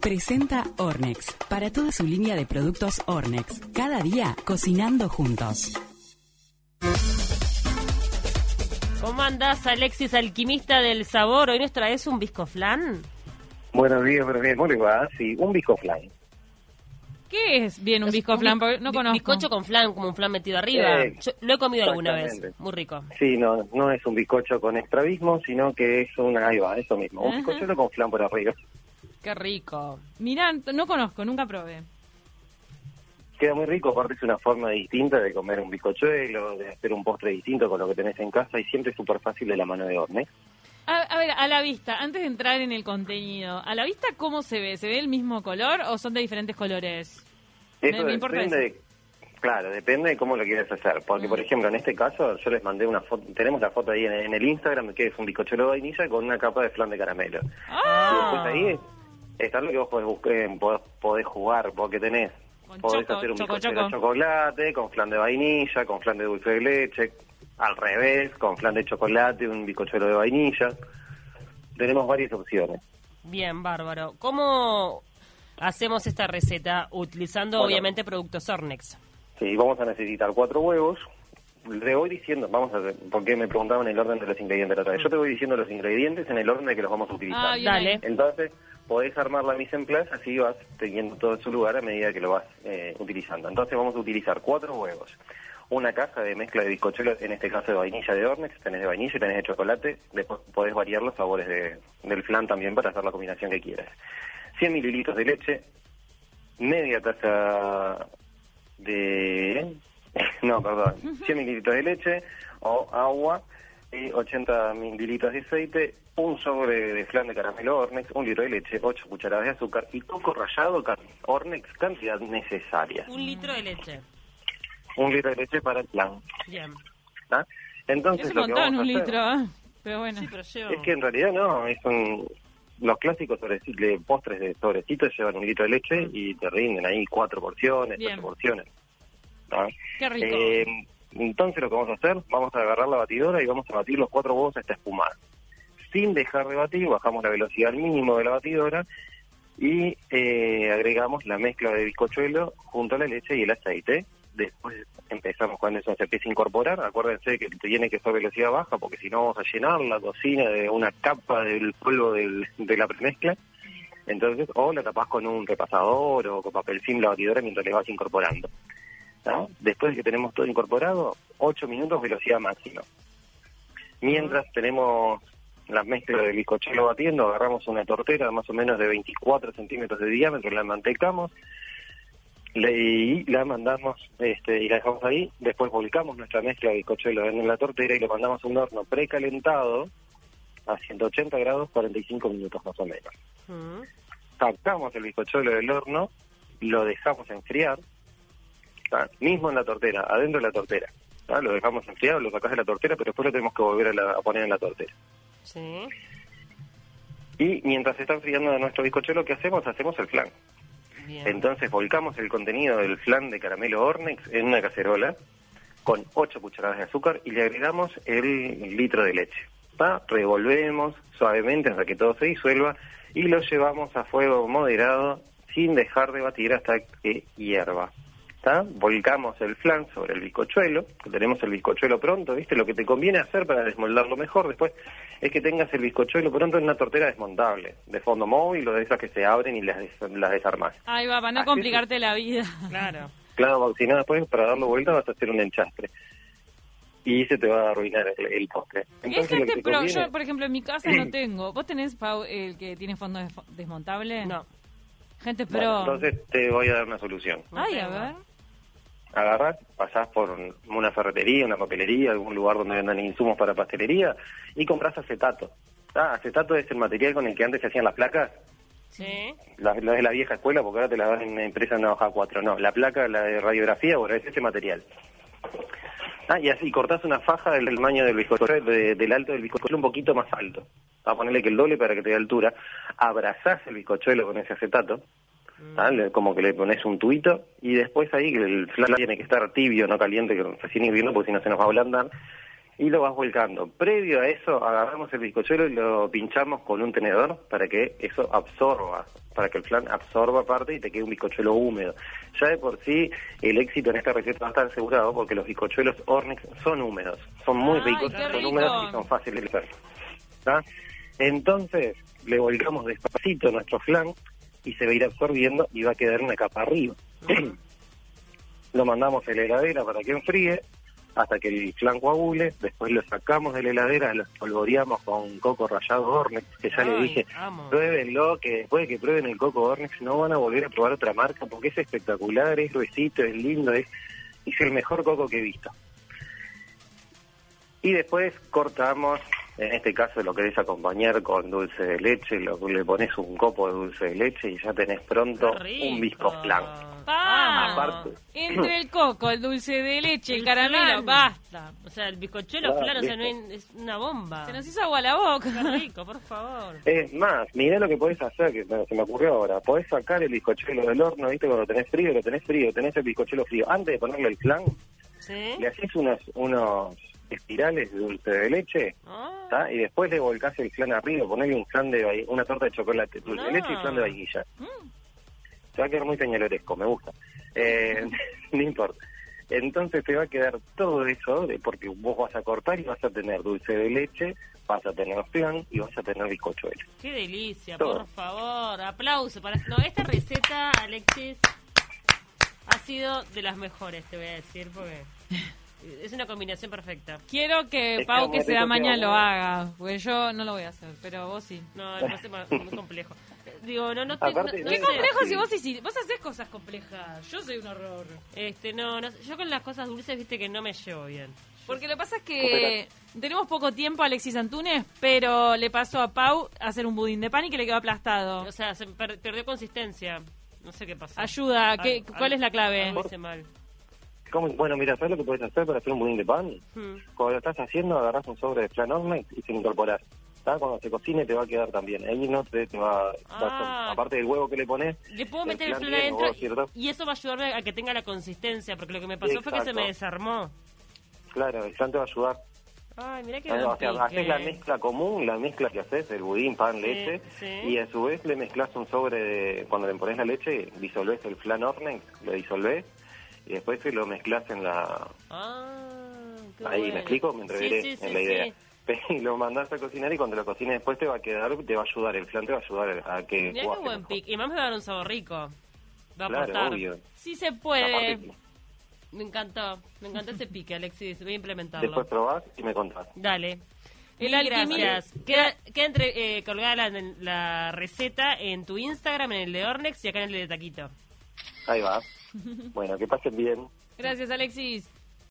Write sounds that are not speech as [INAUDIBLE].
Presenta Ornex, para toda su línea de productos Ornex. Cada día cocinando juntos. ¿Cómo andás, Alexis, alquimista del sabor? ¿Hoy nos traes un biscoflán? Buenos días, buenos días. ¿Cómo le va? Sí, un biscoflán. ¿Qué es bien un biscoflán? Porque no conozco. Bizcocho con flan, como un flan metido arriba. Eh, Yo lo he comido alguna vez. Muy rico. Sí, no, no es un bizcocho con estrabismo, sino que es una, ahí va, eso mismo, un bizcochuelo con flan por arriba. Qué rico. Mirá, no conozco, nunca probé. Queda muy rico, aparte es una forma distinta de comer un bizcochuelo, de hacer un postre distinto con lo que tenés en casa y siempre es súper fácil de la mano de horne. A, a ver, a la vista, antes de entrar en el contenido, ¿a la vista cómo se ve? ¿Se ve el mismo color o son de diferentes colores? Eso Me- depende, de- claro, depende de cómo lo quieras hacer, porque por ejemplo en este caso yo les mandé una foto, tenemos la foto ahí en, en el Instagram que es un bizcochuelo de vainilla con una capa de flan de caramelo. Y ¡Ah! después ahí está lo que vos podés, buscar, podés, podés jugar, porque tenés. Con podés choco, hacer un choco, de choco. chocolate, con flan de vainilla, con flan de dulce de leche, al revés, con flan de chocolate, un bizcochuelo de vainilla. Tenemos varias opciones. Bien, bárbaro. ¿Cómo hacemos esta receta? Utilizando, Bueno. obviamente, productos Ornex. Sí, vamos a necesitar cuatro huevos. Le voy diciendo, vamos a ver, porque me preguntaban el orden de los ingredientes la otra vez. Yo te voy diciendo los ingredientes en el orden de que los vamos a utilizar. Ah, Dale. Entonces, podés armar la mise en place, así vas teniendo todo en su lugar a medida que lo vas eh, utilizando. Entonces, vamos a utilizar cuatro huevos, una caja de mezcla de bizcochuelo, en este caso de vainilla de Ornex, tenés de vainilla y tenés de chocolate, después podés variar los sabores de- del flan también para hacer la combinación que quieras. 100 mililitros de leche, media taza de... [LAUGHS] No, perdón, 100 mililitros de leche o agua, y 80 mililitros de aceite, un sobre de flan de caramelo Ornex, un litro de leche, 8 cucharadas de azúcar y coco rallado Ornex, cantidad necesaria. Un litro de leche. Un litro de leche para el flan. Bien. ¿tá? Entonces, Es un lo que vamos a un hacer- litro. ah. Pero bueno. Sí, pero llevo... Es que en realidad no, es un... Los clásicos de postres de sobrecitos llevan un litro de leche y te rinden ahí cuatro porciones, Bien. ocho porciones. Rico. Eh, entonces lo que vamos a hacer, vamos a agarrar la batidora y vamos a batir los cuatro huevos hasta espumar. Sin dejar de batir, bajamos la velocidad al mínimo de la batidora y eh, agregamos la mezcla de bizcochuelo junto a la leche y el aceite. Después empezamos cuando eso se empieza a incorporar. Acuérdense que tiene que ser velocidad baja porque si no vamos a llenar la cocina de una capa del polvo del- de la premezcla. Entonces, o la tapás con un repasador o con papel film la batidora mientras le vas incorporando. Después de que tenemos todo incorporado, 8 minutos velocidad máxima. Mientras tenemos la mezcla del bizcochuelo batiendo, agarramos una tortera más o menos de 24 centímetros de diámetro, la mantecamos y la mandamos este, y la dejamos ahí. Después volcamos nuestra mezcla de bizcochuelo en la tortera y lo mandamos a un horno precalentado a 180 grados 45 minutos más o menos Mm. sacamos el bizcochuelo del horno, lo dejamos enfriar, ¿tá? mismo en la tortera, adentro de la tortera. ¿tá? Lo dejamos enfriar, lo sacás de la tortera, pero después lo tenemos que volver a, la- a poner en la tortera. Sí. Y mientras se está enfriando nuestro bizcochuelo, ¿qué hacemos? Hacemos el flan. Bien. Entonces volcamos el contenido del flan de caramelo Ornex en una cacerola con 8 cucharadas de azúcar y le agregamos el litro de leche. ¿tá? Revolvemos suavemente hasta que todo se disuelva y lo llevamos a fuego moderado sin dejar de batir hasta que hierva. ¿Tá? Volcamos el flan sobre el bizcochuelo, que tenemos el bizcochuelo pronto, ¿viste? Lo que te conviene hacer para desmoldarlo mejor después es que tengas el bizcochuelo pronto en una tortera desmontable, de fondo móvil o de esas que se abren y las, des- las desarmás. Ahí va, para no Así complicarte la vida. Claro. Claro, si no después para darlo vuelta vas a hacer un enchastre. Y se te va a arruinar el, el postre. Entonces, gente, te pero conviene- yo, por ejemplo, en mi casa no [CLEARS THROAT] tengo. ¿Vos tenés, Pau, el que tiene fondo desmontable? No. Gente Bueno, pro. entonces te voy a dar una solución. Ay, a ver. Agarrás, pasás por un- una ferretería, una papelería, algún lugar donde vendan insumos para pastelería y compras acetato. Ah, acetato es el material con el que antes se hacían las placas. Sí. La, la de la vieja escuela, porque ahora te la dan en una empresa en una hoja 4. No, la placa, la de radiografía, bueno, es ese material. Ah, y así cortás una faja del tamaño del bizcochuelo, de- del alto del bizcochuelo un poquito más alto. a ponerle que el doble para que te dé altura. Abrazás el bizcochuelo con ese acetato, ¿ah? Como que le pones un tubito, y después ahí el flan tiene que estar tibio, no caliente, que recién hirviendo, porque si no se nos va a ablandar. y lo vas volcando. Previo a eso, agarramos el bizcochuelo y lo pinchamos con un tenedor para que eso absorba, para que el flan absorba parte y te quede un bizcochuelo húmedo. Ya de por sí, el éxito en esta receta va a estar asegurado porque los bizcochuelos Ornex son húmedos, son muy ricos, son húmedos y son fáciles de hacer. Entonces, le volcamos despacito nuestro flan y se va a ir absorbiendo y va a quedar una capa arriba. [CLEARS THROAT] lo mandamos a la heladera para que enfríe hasta que el flan coagule, después lo sacamos de la heladera, lo espolvoreamos con coco rallado Ornex, que ya le dije, pruébenlo, que después de que prueben el coco Ornex no van a volver a probar otra marca porque es espectacular, es gruesito, es lindo, es, es el mejor coco que he visto. Y después cortamos, en este caso lo querés acompañar con dulce de leche, lo, le pones un copo de dulce de leche y ya tenés pronto un bisco flan. Aparte. Entre el coco, el dulce de leche, el El caramelo, flan. basta. O sea, el bizcochuelo Claro, flan, o sea, no es una bomba. Se nos hizo agua la boca. Qué rico, por favor. Es más, mirá lo que podés hacer, que se me ocurrió ahora. Podés sacar el bizcochuelo del horno, ¿viste? Cuando tenés frío, lo tenés frío, tenés el bizcochuelo frío. Antes de ponerle el flan, ¿Sí? le haces unos, unos espirales de dulce de leche, Ah. Y después le volcás el flan arriba, ponele un flan de una torta de chocolate, dulce de leche y flan de vainilla. Se va a quedar muy peñaloresco, me gusta. Eh, [LAUGHS] no importa. Entonces te va a quedar todo eso, de- porque vos vas a cortar y vas a tener dulce de leche, vas a tener flan y vas a tener bizcochuelo. qué delicia, Todo. por favor. Aplauso para... No, esta receta, Alexis, ha sido de las mejores, te voy a decir, porque es una combinación perfecta. Quiero que Es Pau, que se da mañana, lo ¿no? haga. Porque yo no lo voy a hacer, pero vos sí. No, [LAUGHS] ma- muy complejo. Digo, no, no te... Aparte, no- no no Qué es sé. complejo si vos hiciste. Vos hacés cosas complejas. Yo soy un horror. Este, no, no, yo con las cosas dulces, viste que no me llevo bien. Porque lo que pasa es que tenemos poco tiempo a Alexis Antunes, pero le pasó a Pau hacer un budín de pan y que le quedó aplastado. O sea, se per- perdió consistencia. No sé qué pasó. Ayuda, ¿qué, ¿cuál es la clave? algo hice mal. ¿Cómo? Bueno, mira, ¿sabes lo que puedes hacer para hacer un budín de pan? Hmm. Cuando lo estás haciendo, agarras un sobre de flan Ornex y se lo incorporás. ¿tá? Cuando se cocine te va a quedar también. Ahí no te, te va, a Ah. aparte del huevo que le pones, Le puedo meter el flan adentro ¿cierto? y eso va a ayudarme a que tenga la consistencia, porque lo que me pasó fue que se me desarmó. claro, el flan te va a ayudar. Ay, mira qué Ah, buen o sea, pique. haces la mezcla común, la mezcla que haces, el budín, pan, Sí, leche, sí. y a su vez le mezclas un sobre, de, cuando le pones la leche, disolvés el flan Ornex, lo disolvés, y después se lo mezclas en la... Ah, qué Ahí, bueno. ¿me explico? Me entreveré Sí, sí, sí, en la sí. idea. [LAUGHS] Y lo mandás a cocinar y cuando lo cocines después te va a quedar, te va a ayudar, el flan te va a ayudar a que Mirá qué buen pique. Y más me va a dar un sabor rico. Va a Claro, aportar. obvio. Sí se puede. Me encantó. Me encantó ese pique, Alexis. Voy a implementarlo. después probás y me contás. Dale. El gracias. Queda, queda entre, eh, colgada la, la receta en tu Instagram, en el de Ornex y acá en el de Taquito. Ahí va. Bueno, que pasen bien. Gracias, Alexis.